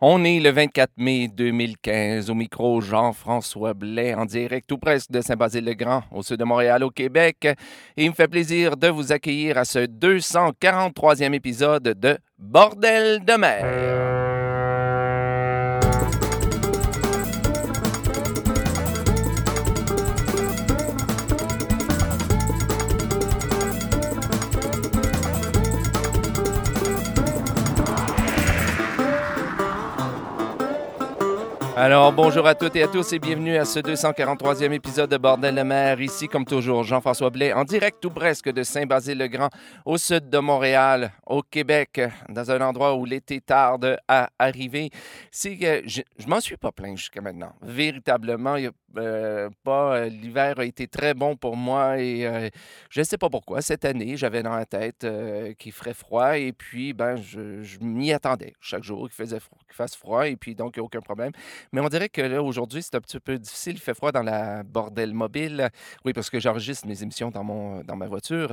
On est le 24 mai 2015 au micro Jean-François Blais en direct tout presque de Saint-Basile-le-Grand au sud de Montréal au Québec. Et il me fait plaisir de vous accueillir à ce 243e épisode de Bordel de mer. Alors, bonjour à toutes et à tous et bienvenue à ce 243e épisode de Bordel de mer. Ici, comme toujours, Jean-François Blais, en direct ou presque de Saint-Basile-le-Grand, au sud de Montréal, au Québec, dans un endroit où l'été tarde à arriver. Si, je je m'en suis pas plaint jusqu'à maintenant. Véritablement, il a euh, pas. euh, L'hiver a été très bon pour moi et euh, je ne sais pas pourquoi. Cette année, j'avais dans la tête qu'il ferait froid et puis ben, je, m'y attendais chaque jour qu'il faisait fasse froid et puis donc il n'y a aucun problème. Mais on dirait que là, aujourd'hui, c'est un petit peu difficile. Il fait froid dans la bordelle mobile. Oui, parce que j'enregistre mes émissions dans, mon, dans ma voiture,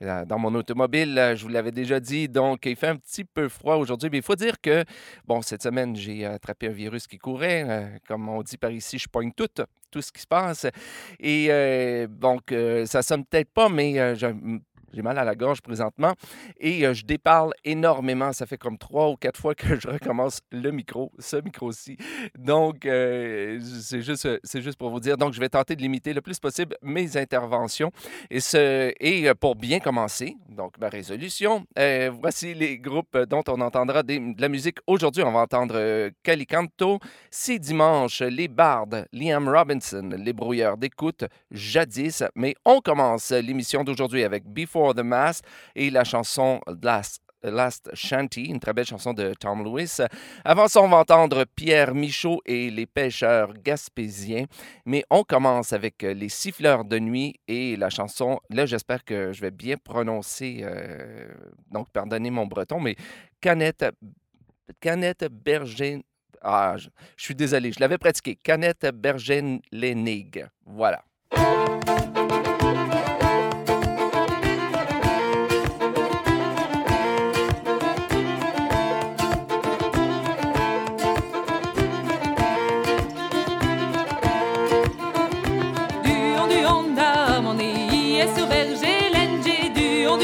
dans mon automobile. Je vous l'avais déjà dit. Donc, il fait un petit peu froid aujourd'hui. Mais il faut dire que, bon, cette semaine, j'ai attrapé un virus qui courait. comme on dit par ici, je pogne tout, tout ce qui se passe. Et euh, donc, euh, ça sonne peut-être pas, mais euh, j'ai mal à la gorge présentement et euh, je déparle énormément. Ça fait comme trois ou quatre fois que je recommence le micro, ce micro-ci. Donc, euh, c'est juste, juste pour vous dire. Donc, je vais tenter de limiter le plus possible mes interventions. Et, ce, et euh, pour bien commencer, donc ma résolution, voici les groupes dont on entendra de la musique. Aujourd'hui, on va entendre Calicanto, C'est dimanche, Les Bardes, Liam Robinson, Les Brouilleurs d'écoute, Jadis. Mais on commence l'émission d'aujourd'hui avec Before the Mass et la chanson Last. Last Shanty, une très belle chanson de Tom Lewis. Avant ça, on va entendre Pierre Michaud et les pêcheurs gaspésiens. Mais on commence avec euh, les siffleurs de nuit et la chanson. Là, j'espère que je vais bien prononcer. euh, donc, pardonnez mon breton, mais Canette, Canette Berger. Ah, je, suis désolé, je l'avais pratiqué. Canette Bergen-Lenig. Voilà. Sur Bergélène. J'ai du on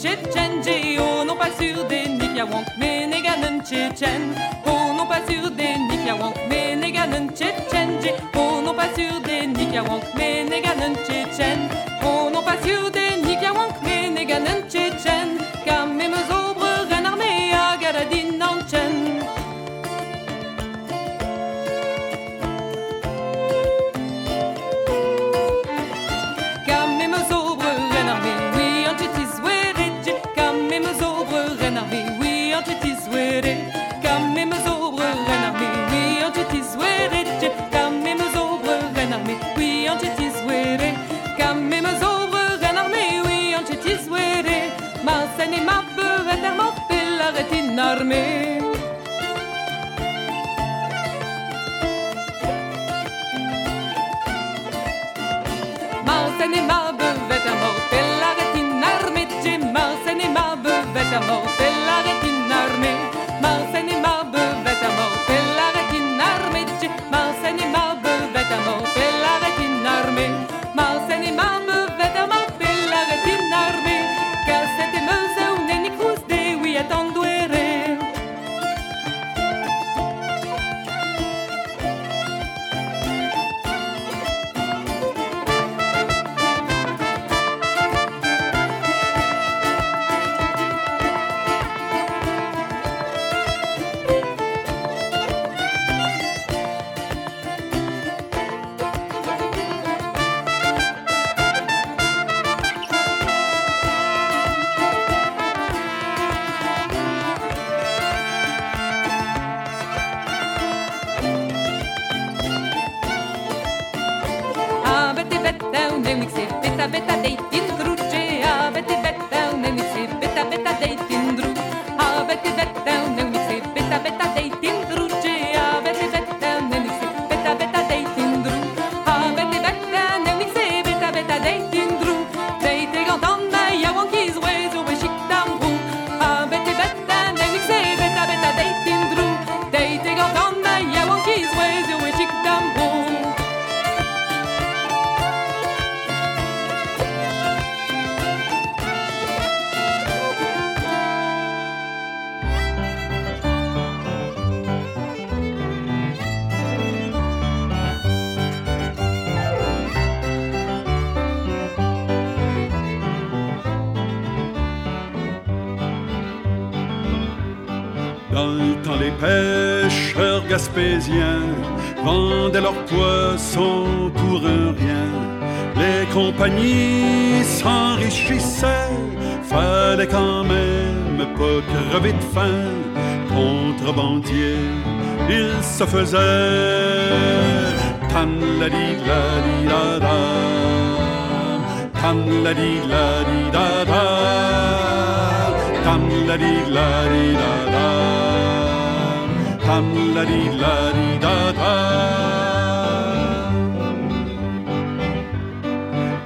Tchétchenji. Oh non pas sur des Nikiawank, mais Neganen Tchétchen. Oh non pas sur des Nikiawank, mais Neganen Tchétchenji. Oh non pas sur des Nikiawank, mais Neganen Tchétchen. Oh non pas sur des Nikiawank, mais Neganen Tchétchen. me. Mausen i Mabbe, vet jag må, spelare tinnar mitt i Mausen i Mabbe, vet jag må, vendaient leurs poissons pour un rien. Les compagnies s'enrichissaient, fallait quand même pas crever de faim. Contrebandier, ils se faisaient tan la di la tan la di la tan la di la la di la di.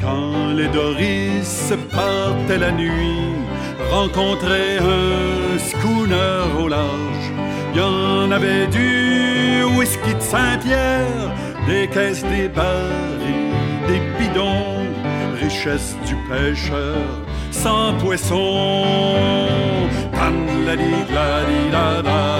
Quand les Doris partaient la nuit, rencontraient un schooner au large. Y en avait du whisky de Saint-Pierre, des caisses, des barils, des bidons, richesse du pêcheur sans poisson. Tan la di la di da da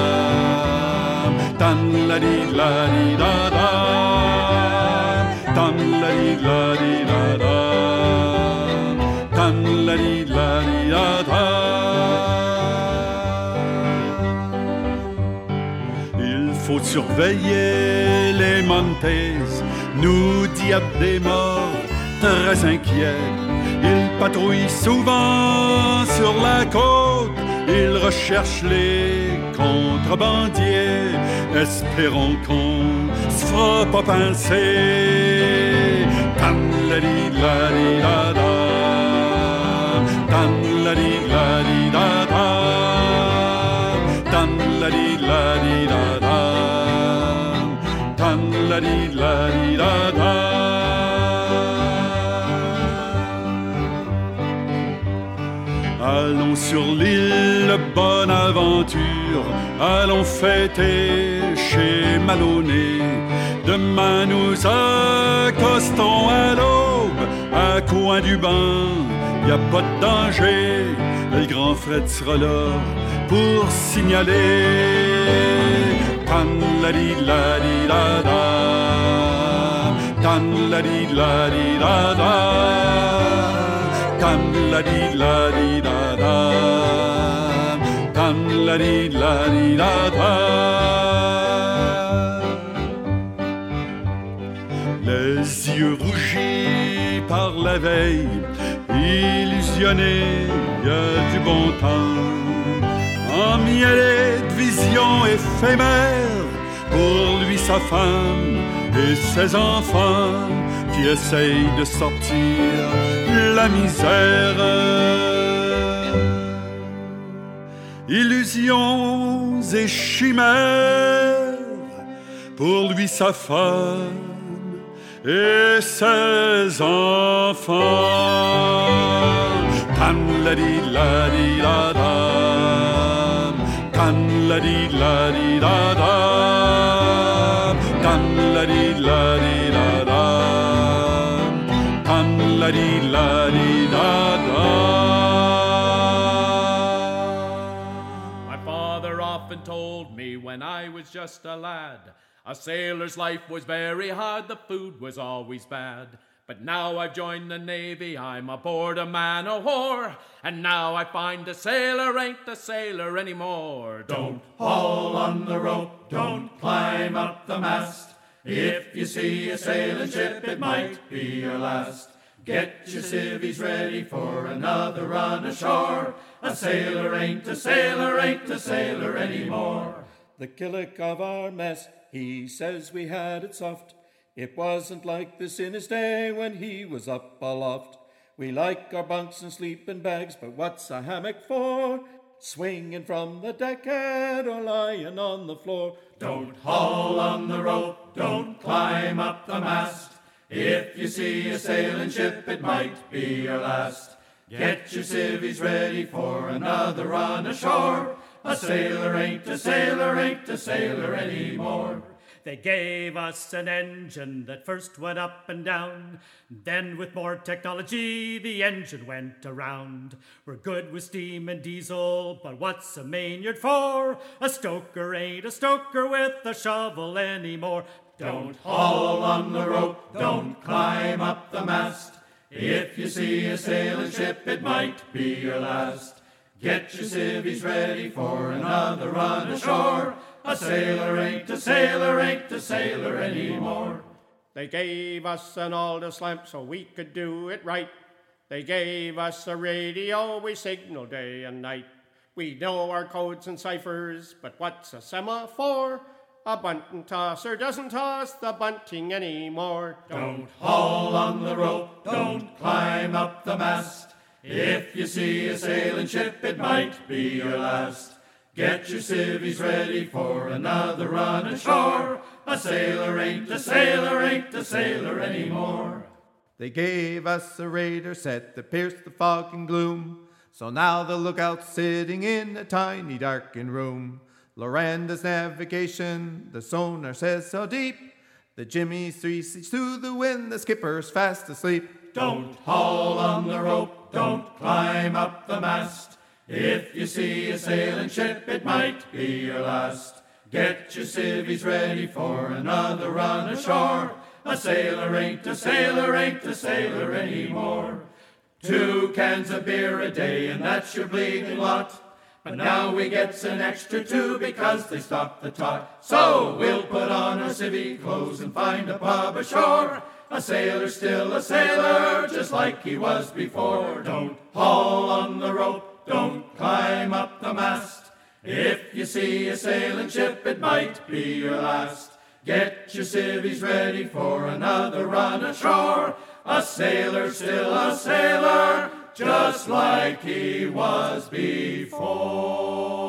Il faut surveiller les Montes, nous des morts, très inquiets. Ils patrouillent souvent sur la côte, ils recherchent les contrebandiers espérons qu'on se pas pincer. Tan la di la di da da, tan la di la di da da, tan la di la di da da, tan la di la di da da. Allons sur l'île Bonaventure, allons fêter chez Maloney. Demain nous accostons à l'aube, à coin du bain, y a pas de danger. Le grand Fred sera là pour signaler. Tan la di la di da da, tan la di la di la di la la di la di da da. yeux rougis par la veille, illusionné, y a du bon temps, emmêlé de visions éphémères, pour lui sa femme et ses enfants qui essayent de sortir la misère. Illusions et chimères, pour lui sa femme et ses enfants. can la di la di da dum, can la di la di da dum, can la di la di da dum, can la di la di da when I was just a lad, a sailor's life was very hard, the food was always bad. But now I've joined the Navy, I'm aboard a man o' war, and now I find a sailor ain't a sailor anymore. Don't haul on the rope, don't climb up the mast. If you see a sailing ship, it might be your last. Get your civvies ready for another run ashore. A sailor ain't a sailor, ain't a sailor anymore. The killick of our mess, he says we had it soft. It wasn't like this in his day when he was up aloft. We like our bunks and sleeping bags, but what's a hammock for? Swinging from the deckhead or lying on the floor. Don't haul on the rope, don't climb up the mast. If you see a sailing ship, it might be your last. Get your civvies ready for another run ashore. A sailor ain't a sailor, ain't a sailor anymore. They gave us an engine that first went up and down. Then, with more technology, the engine went around. We're good with steam and diesel, but what's a mainyard for? A stoker ain't a stoker with a shovel anymore. Don't haul on the rope, don't climb up the mast. If you see a sailing ship, it might be your last. Get your civvies ready for another run ashore. A sailor ain't a sailor, ain't a sailor anymore. They gave us an Aldous lamp so we could do it right. They gave us a radio, we signal day and night. We know our codes and ciphers, but what's a semaphore? A bunting tosser doesn't toss the bunting anymore. Don't haul on the rope, don't climb up the mast. If you see a sailing ship, it might be your last. Get your civvies ready for another run ashore. A sailor ain't a sailor, ain't a sailor anymore. They gave us a radar set that pierced the fog and gloom. So now the lookout's sitting in a tiny darkened room. Loranda's navigation, the sonar says so deep. The Jimmy's three seats to the wind, the skipper's fast asleep. Don't haul on the rope, don't climb up the mast. If you see a sailing ship, it might be your last. Get your civvies ready for another run ashore. A sailor ain't a sailor, ain't a sailor anymore. Two cans of beer a day, and that's your bleeding lot. But now we gets an extra two because they stopped the tot. So we'll put civvy clothes and find a pub ashore. A sailor still a sailor, just like he was before. Don't haul on the rope, don't climb up the mast. If you see a sailing ship, it might be your last. Get your civvies ready for another run ashore. A sailor still a sailor, just like he was before.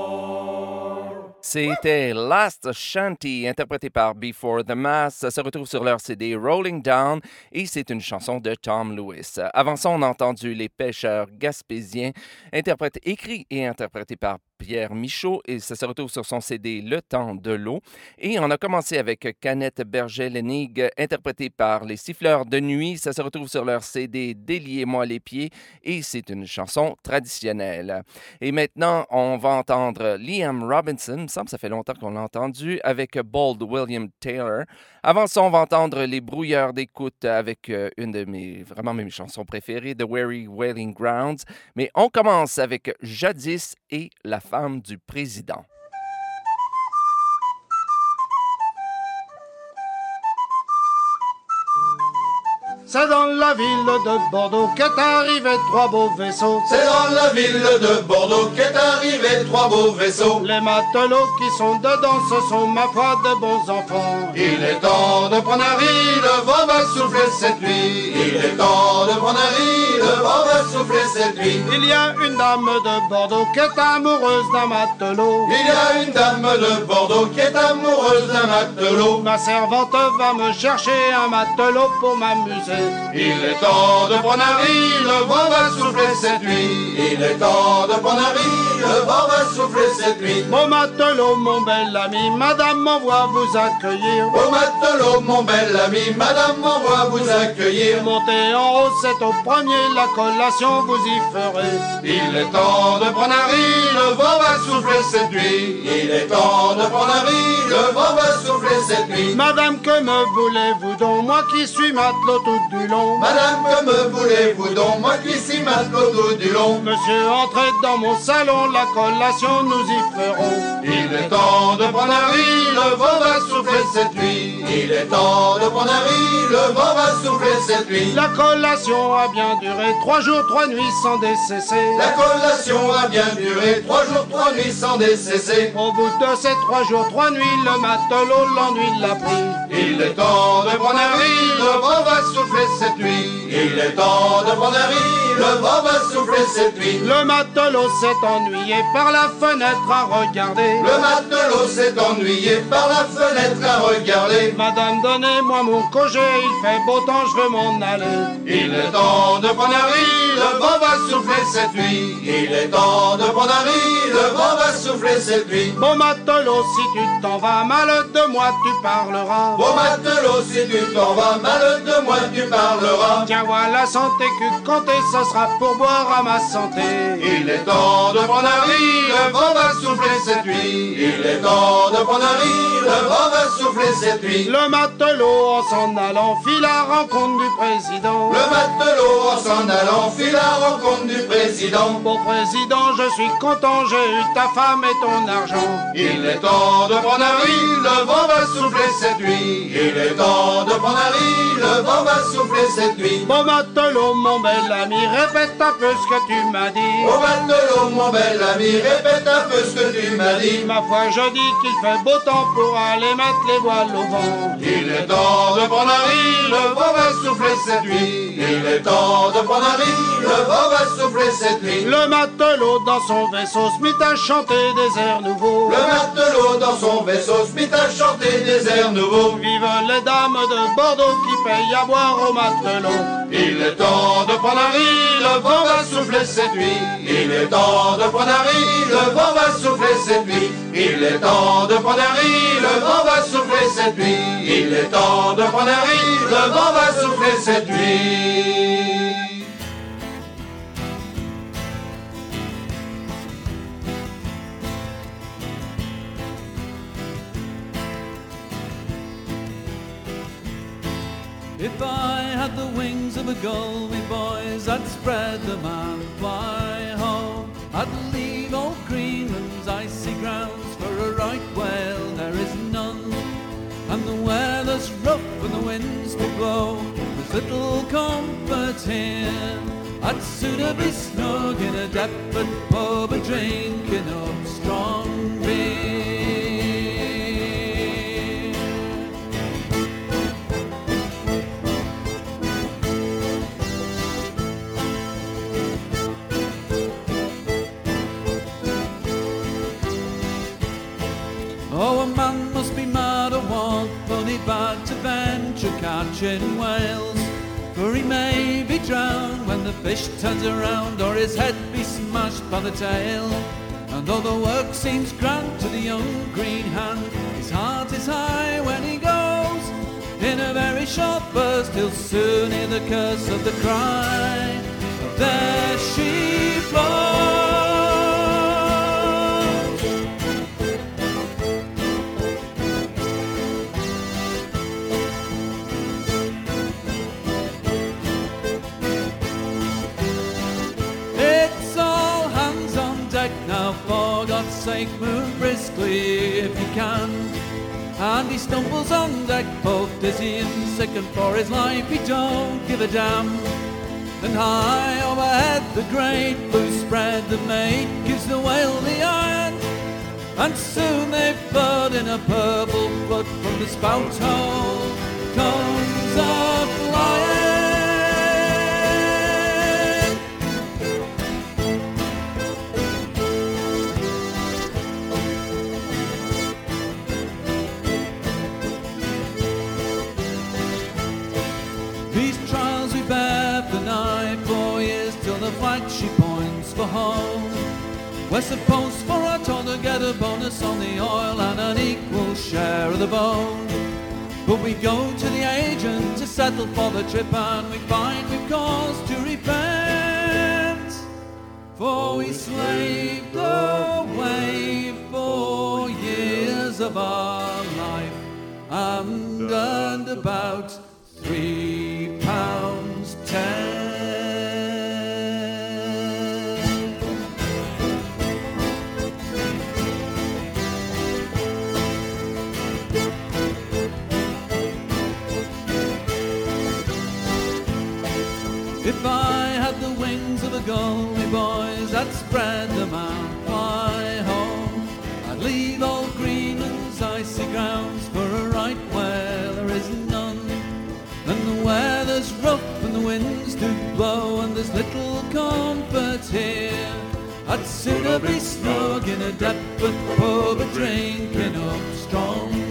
C'était Last Shanty, interprété par Before the Mass. Ça se retrouve sur leur CD Rolling Down et c'est une chanson de Tom Lewis. Avant ça, on a entendu Les Pêcheurs Gaspésiens, interprété, écrit et interprété par Pierre Michaud et ça se retrouve sur son CD Le Temps de l'eau. Et on a commencé avec Canette Berger-Lenig, interprété par Les Siffleurs de Nuit. Ça se retrouve sur leur CD Déliez-moi les pieds et c'est une chanson traditionnelle. Et maintenant, on va entendre Liam Robinson. Il me semble que ça fait longtemps qu'on l'a entendu avec Bold William Taylor. Avant ça, on va entendre Les Brouilleurs d'écoute avec euh, une de mes, vraiment mes chansons préférées, The Weary Wailing Grounds. Mais on commence avec Jadis la femme du président. C'est dans la ville de Bordeaux qu'est arrivé trois beaux vaisseaux. C'est dans la ville de Bordeaux qu'est arrivé trois beaux vaisseaux. Les matelots qui sont dedans, ce sont ma foi de bons enfants. Il est temps de prendre un riz, le vent va souffler cette nuit. Il est temps de prendre un riz, le vent va souffler cette nuit. Il y a une dame de Bordeaux qui est amoureuse d'un matelot. Il y a une dame de Bordeaux qui est amoureuse d'un matelot. Ma servante va me chercher un matelot pour m'amuser. Il est temps de prendre un riz, le vent va souffler cette nuit. Il est temps de prendre un riz, le vent va souffler cette nuit. Mon matelot, mon bel ami, madame m'envoie vous accueillir. Au matelot, mon bel ami, madame m'envoie vous accueillir. Montez en haut, c'est au premier, la collation vous y ferez. Il est temps de prendre un riz, le vent va souffler cette nuit. Il est temps de prendre un riz, le vent va souffler cette nuit. Madame, que me voulez-vous donc, moi qui suis matelot tout du long Madame, que me voulez-vous donc, moi qui suis tout du long Monsieur, entrez dans mon salon, la collation nous y ferons. Il est temps de prendre un riz, le vent va souffler cette nuit. Il est temps de prendre un riz, le vent va souffler cette nuit. La collation a bien duré trois jours, trois nuits sans décesser. La collation a bien duré trois jours, trois nuits sans décesser. Au bout de ces trois jours, trois nuits, le matelot l'ennui l'a pris. Il est temps de prendre un riz, le vent va souffler cette nuit. Il est temps de prendre un riz, le vent va souffler cette nuit. Le matelot s'est ennuyé par la fenêtre à regarder. Le matelot s'est ennuyé par la fenêtre à regarder. Madame, donnez-moi mon congé, il fait beau temps, je veux m'en aller. Il est temps de prendre un riz, le vent va souffler cette nuit. Il est temps de prendre un riz, le vent va souffler cette nuit. Mon matelot, si tu t'en vas, mal de moi tu parleras. Bon matelot, si tu t'en vas, mal de moi tu parleras. Tiens, voilà santé que compter, ça sera pour boire à ma santé? Il est temps de prendre un riz, le vent va souffler cette nuit. Il est temps de prendre un riz, le vent va souffler cette nuit. Le matelot, en s'en allant, fit la rencontre du président. Le matelot, en s'en allant, fit la rencontre du président. Bon président, je suis content, j'ai eu ta femme et ton argent. Il est temps de prendre un riz, le vent va souffler cette nuit. Il est temps de prendre un riz, le vent va souffler cette nuit. Bon matelot, mon bel ami, répète un peu ce que tu m'as dit. Au matelot, mon bel ami, répète un peu ce que tu m'as dit. Ma foi, je dis qu'il fait beau temps pour aller mettre les voiles au vent. Il est temps de prendre un riz, le vent va souffler cette nuit. Il est temps de prendre un riz, le vent va souffler cette nuit. Le matelot dans son vaisseau se mit à chanter des airs nouveaux. Le matelot dans son vaisseau se mit à chanter des airs nouveaux. Vive les dames de Bordeaux qui payent à boire au matelot. Il est temps de prendre un riz, le vent va souffler cette nuit. Il est temps de prendre un riz, le vent va souffler cette nuit. Il est temps de prendre un riz, le vent va souffler cette nuit. Il est temps de prendre un riz, le vent va souffler cette nuit. If I had the wings of a gull, me boys, I'd spread them and fly home. I'd leave old Greenland's icy grounds for a right whale, there is none. And the weather's rough and the winds to blow, there's little comfort here. I'd sooner be snug in a Deptford pub a drinking up strong beer. Catching whales. For he may be drowned when the fish turns around, or his head be smashed by the tail. And though the work seems grand to the young green hand, his heart is high when he goes. In a very short burst, he'll soon hear the curse of the cry. There she flows. God's move briskly if you can. And he stumbles on deck, both dizzy and sick, and for his life he don't give a damn. And high overhead, the great blue spread, the mate gives the whale the iron. And soon they flood in a purple flood from the spout hole. Comes a flying. She points for home. We're supposed for our toll to get a bonus on the oil and an equal share of the bone. But we go to the agent to settle for the trip and we find we've cause to repent. For we slaved away four years of our life and earned about to blow, and there's little comfort here. I'd sit up snug in a depth, of pub a drink and up strong.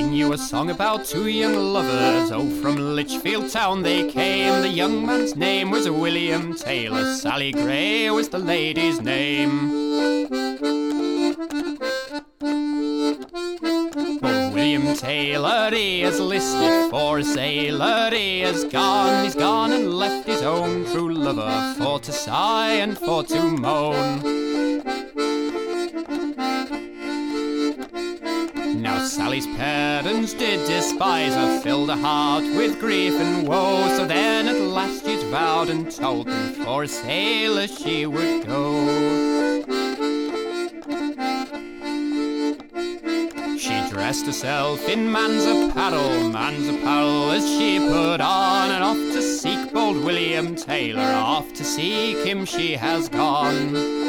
Sing you a song about two young lovers. Oh, from Litchfield town they came. The young man's name was William Taylor. Sally Gray was the lady's name. Oh, William Taylor, he is listed for a sailor. He has gone, he's gone and left his own true lover for to sigh and for to moan. Sally's parents did despise her, filled her heart with grief and woe. So then at last she'd vowed and told them for a sailor she would go. She dressed herself in man's apparel, man's apparel as she put on, and off to seek bold William Taylor, off to seek him she has gone.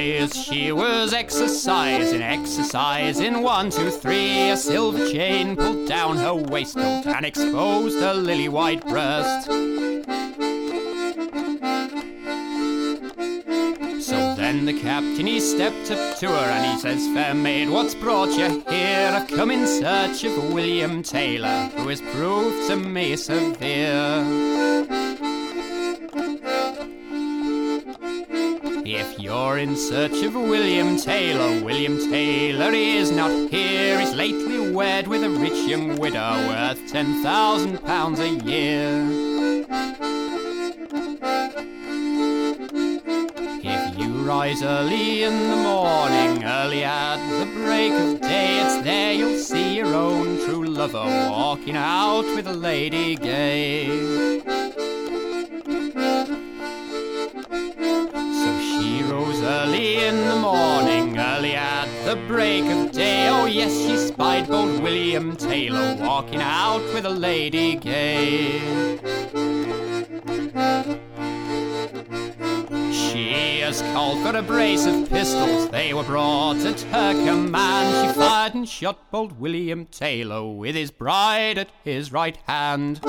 As she was exercising, exercising, one, two, three, a silver chain pulled down her waistcoat and exposed her lily white breast. So then the captain he stepped up to her and he says, Fair maid, what's brought you here? I come in search of William Taylor, who has proved to me severe. You're in search of William Taylor, William Taylor is not here. He's lately wed with a rich young widow worth ten thousand pounds a year. If you rise early in the morning, early at the break of day, it's there you'll see your own true lover walking out with a lady gay. Early in the morning, early at the break of day. Oh, yes, she spied bold William Taylor walking out with a lady gay. She has called for a brace of pistols, they were brought at her command. She fired and shot bold William Taylor with his bride at his right hand.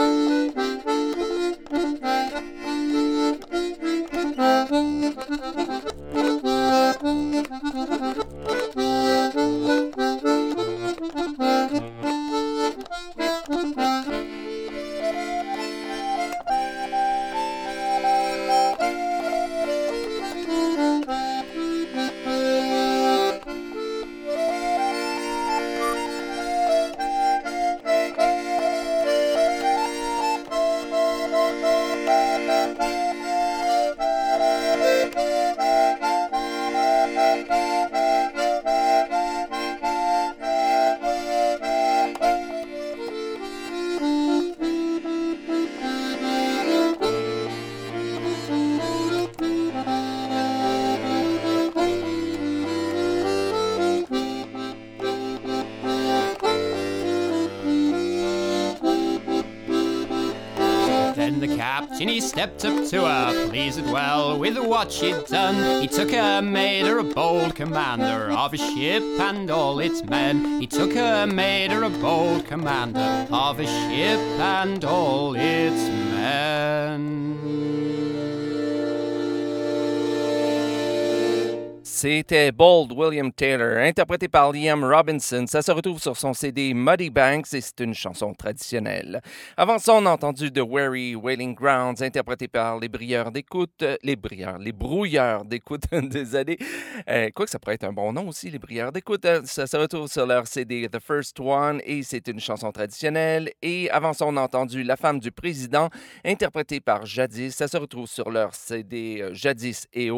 Stepped up to her, pleased well with what she'd done. He took her, made her a bold commander of a ship and all its men. He took her, made her a bold commander of a ship and all its men. C'était Bold William Taylor, interprété par Liam Robinson. Ça se retrouve sur son CD Muddy Banks et c'est une chanson traditionnelle. Avant ça, on a entendu The Weary Wailing Grounds, interprété par les Brieurs d'écoute, euh, les Brieurs, les Brouilleurs d'écoute, désolé. Euh, quoi que ça pourrait être un bon nom aussi, les Brieurs d'écoute. Euh, Ça se retrouve sur leur CD The First One et c'est une chanson traditionnelle. Et avant ça, on a entendu La femme du président, interprétée par Jadis. Ça se retrouve sur leur CD euh, Jadis et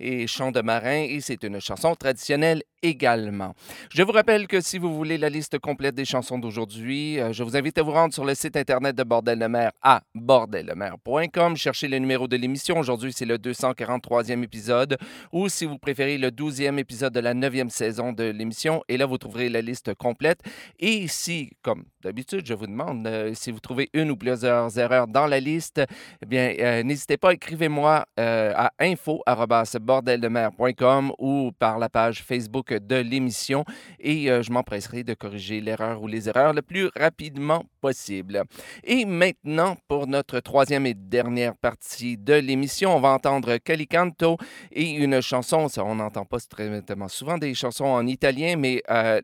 et Chant de marin et c'est une chanson traditionnelle également. Je vous rappelle que si vous voulez la liste complète des chansons d'aujourd'hui, euh, je vous invite à vous rendre sur le site internet de Bordel de mer à bordellemer.com. Cherchez le numéro de l'émission. Aujourd'hui, c'est le 243e épisode ou si vous préférez le 12e épisode de la 9e saison de l'émission. Et là, vous trouverez la liste complète. Et si, comme d'habitude, je vous demande euh, si vous trouvez une ou plusieurs erreurs dans la liste, eh bien, euh, n'hésitez pas, écrivez-moi à info.bordeldemer.com ou par la page Facebook de l'émission et euh, je m'empresserai de corriger l'erreur ou les erreurs le plus rapidement possible. Et maintenant, pour notre troisième et dernière partie de l'émission, on va entendre Calicanto et une chanson, on n'entend pas très souvent des chansons en italien, mais euh,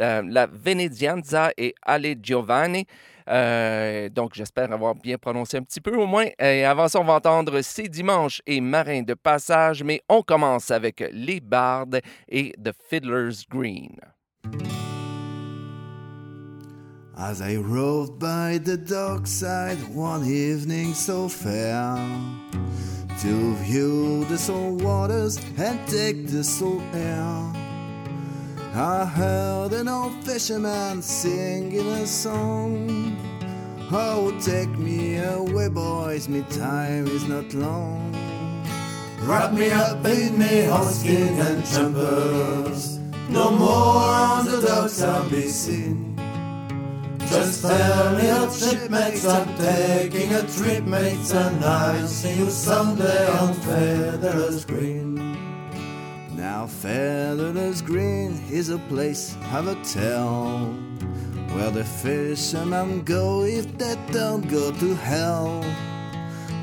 euh, la Venedianza et Ale Giovanni. Euh, donc, j'espère avoir bien prononcé un petit peu au moins. Et avant ça, on va entendre C'est dimanche et Marin de passage, mais on commence avec Les Bardes et The Fiddler's Green. As I rode by the dockside one evening so fair, to view the salt waters and take the salt air, I heard an old fisherman singing a song. Oh, take me away, boys, me time is not long. Wrap me up in me hoskin and jumpers. No more on the docks I'll be seen. Just tell me up, shipmates, I'm taking a trip, mates, and I'll see you someday on Featherless Green. Now Featherless Green is a place, have a tell, where the fishermen go if they don't go to hell.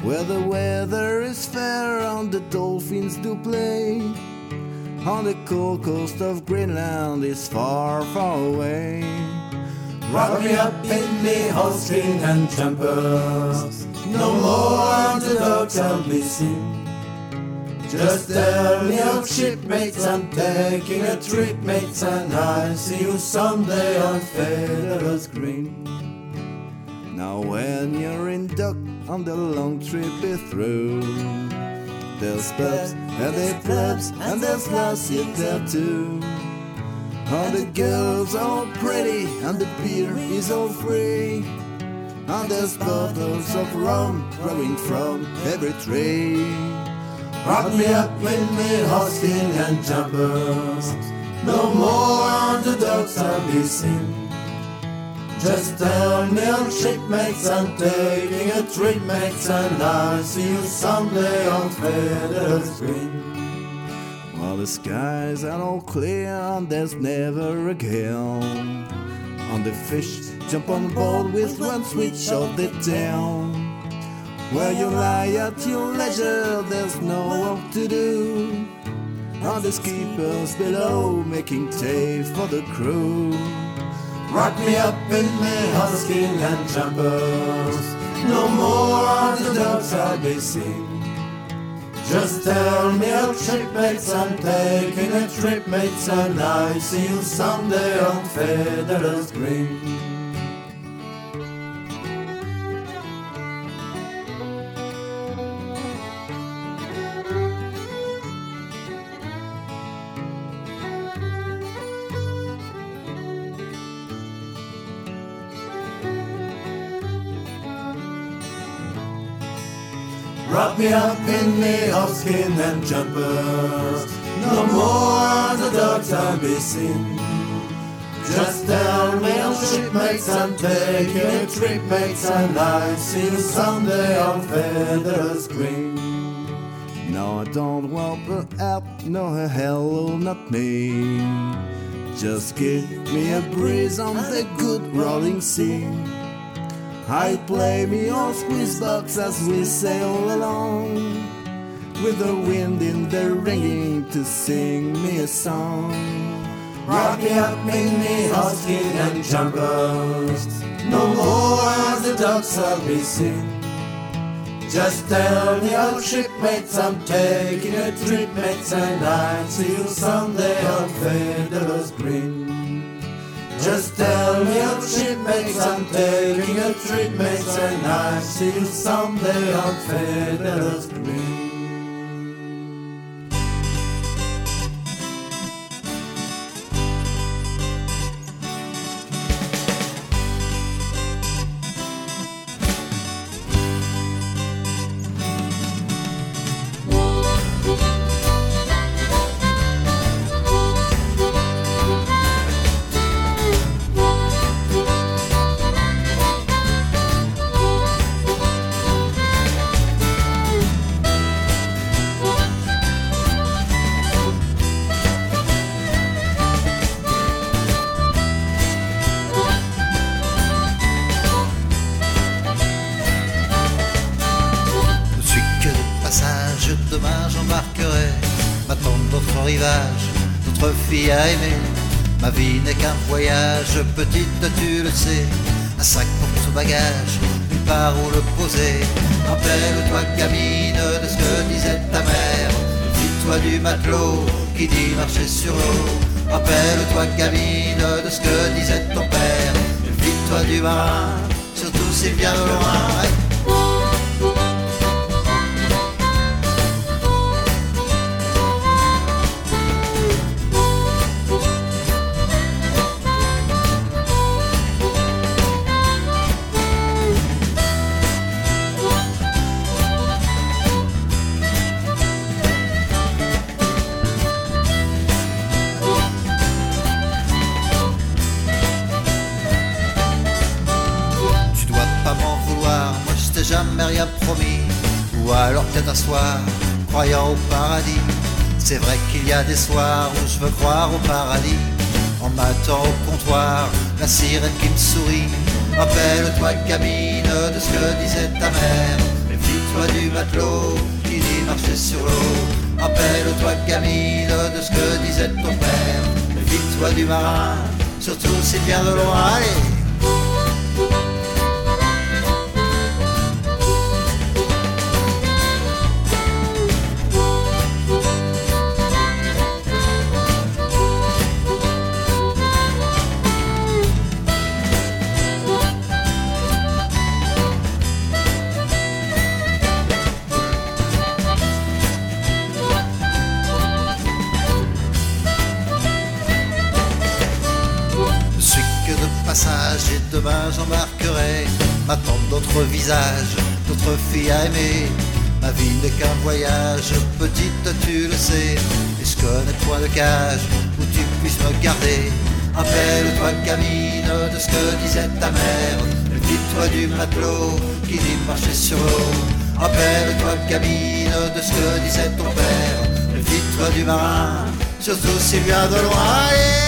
Where the weather is fair and the dolphins do play. On the cold coast of Greenland is far, far away. Wrap me up in me hoskin and jumpers. No more the docks I'll be seen. Just tell me up, shipmates, I'm taking a trip, mates, and I'll see you someday on Featherless Green. Now when you're in dock on the long trip is through, there's pubs and there's clubs and there's lasses there too. All the girls are pretty and the beer is all free. And there's bottles of rum growing from every tree. Rock me up in me hosking and jumpers. No more underdogs I'll be seen. Just tell me, old shipmates, I'm taking a trip, mates, and I'll see you someday on Feathers Green. While the skies are all clear and there's never a gale. On the fish, jump on board with one switch of the tail. Where you lie at your leisure, there's no work to do. On the skippers below, making tea for the crew. Rock me up in me husking and jumpers. No more underdogs I'll be seen. Just tell me, old shipmates, I'm taking a trip, mates, and I see you someday on Feathers Green. Me up in me of skin and jumpers. No more the dogs I'll be seen. Just tell me, old shipmates, I'm taking a trip, mates, and I see you someday on Feathers Green. No, I don't want a help, no hello, not me. Just give me a breeze on the good rolling sea. I play me on squeeze box as we sail along. With the wind in the ringing to sing me a song. Rock me up in me husking and jumpers No more as the ducks I'll seen Just tell me old shipmates I'm taking a trip. Mates And I'll see you someday on Feathers Green just tell me, old shipmates, I'm taking a trip, mates, and I see you someday on Feathers Green. Bagage, une part où le poser. Rappelle-toi gamine de ce que disait ta mère, dis-toi du matelot qui dit marcher sur l'eau. Rappelle-toi gamine de ce que disait ton père, dis-toi du marin, surtout s'il vient loin. Un soir, croyant au paradis. C'est vrai qu'il y a des soirs où je veux croire au paradis. En m'attend au comptoir, la sirène qui me sourit. Rappelle-toi gamine de ce que disait ta mère. Méfie-toi du matelot qui dit marcher sur l'eau. Rappelle-toi gamine de ce que disait ton père. Méfie-toi du marin, surtout s'il vient de loin. d'autres filles à aimer. Ma vie n'est qu'un voyage, petite, tu le sais. Et je connais point de cage où tu puisses me garder? Appelle-toi Camille, de ce que disait ta mère. Le toi du matelot qui dit marcher sur l'eau. Appelle-toi Camille, de ce que disait ton père. Le toi du marin, surtout s'il vient de loin.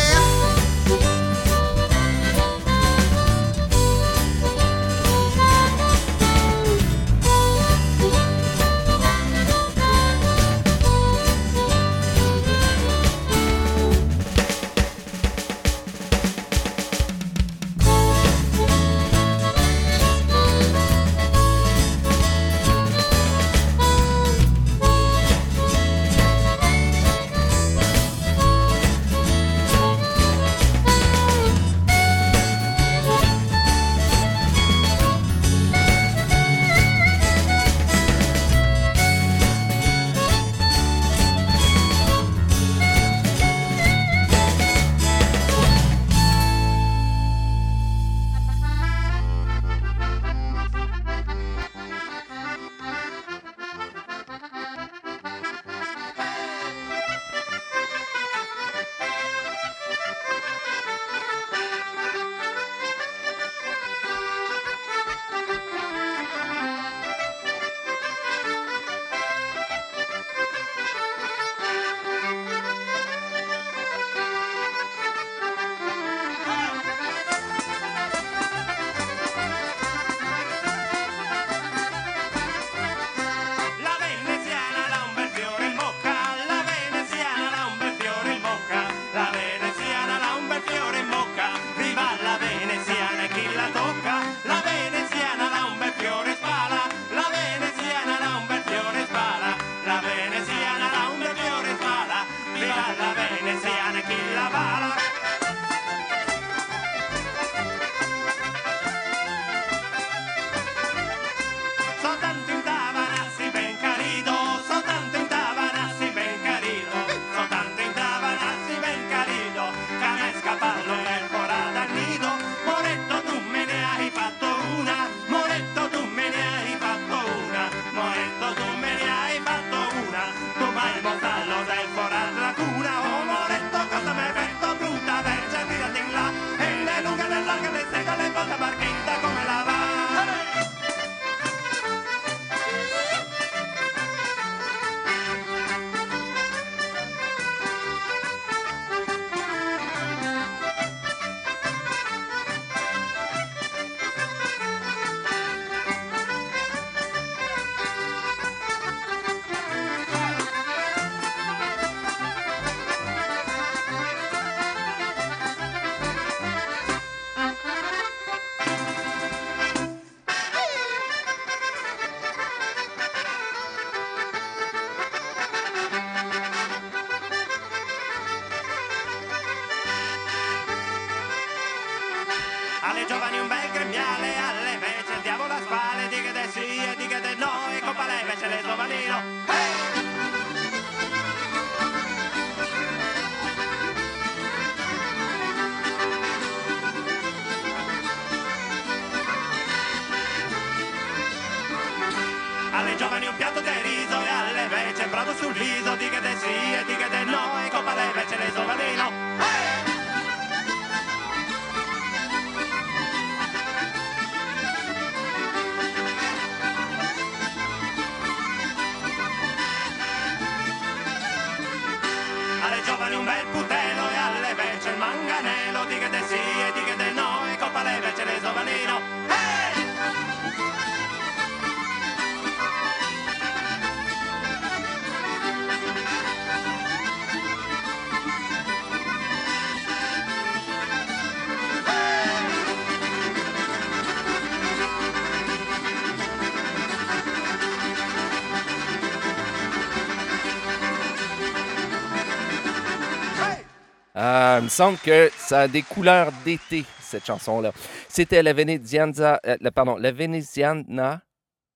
il me semble que ça a des couleurs d'été, cette chanson-là. C'était la Veneziana, euh, pardon, la Veneziana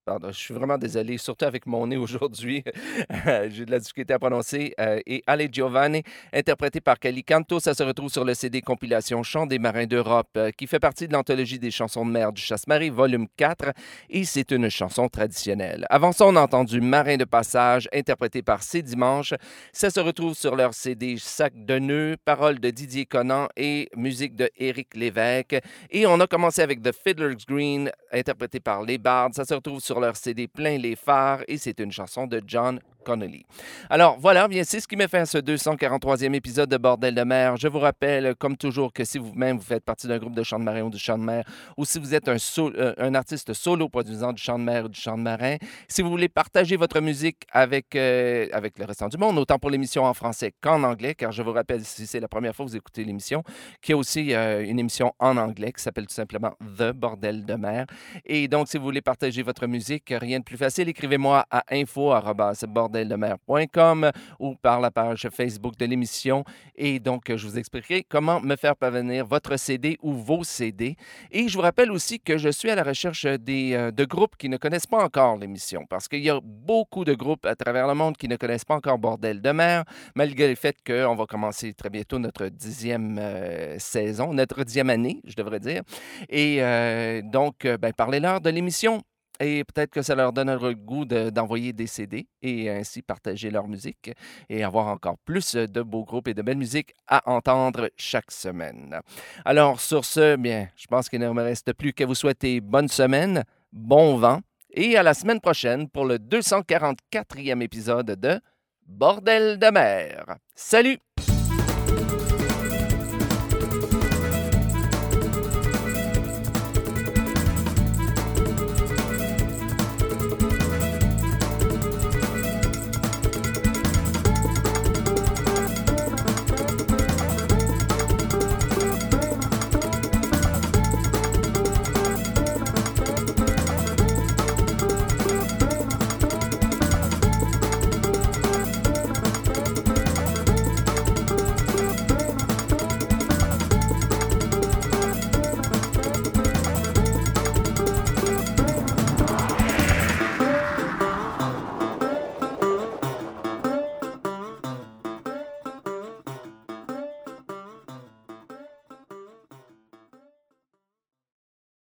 Pardon, je suis vraiment désolé, surtout avec mon nez aujourd'hui. J'ai de la difficulté à prononcer. Euh, et Ale Giovanni, interprété par Cali Canto, ça se retrouve sur le CD compilation Chants des marins d'Europe, euh, qui fait partie de l'anthologie des chansons de mer du Chasse-Marie, volume 4, et c'est une chanson traditionnelle. Avant ça, on a entendu Marin de passage, interprété par C'est. Ça se retrouve sur leur CD Sac de nœuds, paroles de Didier Conan et musique de Éric Lévesque. Et on a commencé avec The Fiddler's Green, interprété par Les Bards. Ça se retrouve sur leur CD Plein les phares et c'est une chanson de John Connolly. Alors voilà, bien c'est ce qui met fin à ce 243e épisode de Bordel de mer. Je vous rappelle, comme toujours, que si vous-même vous faites partie d'un groupe de chant de marin ou du chant de mer, ou si vous êtes euh, un artiste solo produisant du chant de mer ou du chant de marin, si vous voulez partager votre musique avec, euh, avec le restant du monde, autant pour l'émission en français qu'en anglais, car je vous rappelle, si c'est la première fois que vous écoutez l'émission, qu'il y a aussi euh, une émission en anglais qui s'appelle tout simplement The Bordel de mer. Et donc, si vous voulez partager votre musique, rien de plus facile, écrivez-moi à info.bordeldemer.com ou par la page Facebook de l'émission. Et donc, je vous expliquerai comment me faire parvenir votre CD ou vos CD. Et je vous rappelle aussi que je suis à la recherche des, euh, de groupes qui ne connaissent pas encore l'émission, parce qu'il y a beaucoup de groupes à travers le monde qui ne connaissent pas encore Bordel de mer, malgré le fait qu'on va commencer très bientôt notre dixième euh, saison, notre dixième année, je devrais dire. Et euh, donc, ben, parlez-leur de l'émission. Et peut-être que ça leur donnera le goût de- d'envoyer des CD et ainsi partager leur musique et avoir encore plus de beaux groupes et de belles musiques à entendre chaque semaine. Alors, sur ce, bien, je pense qu'il ne me reste plus qu'à vous souhaiter bonne semaine, bon vent et à la semaine prochaine pour le 244e épisode de Bordel de mer. Salut!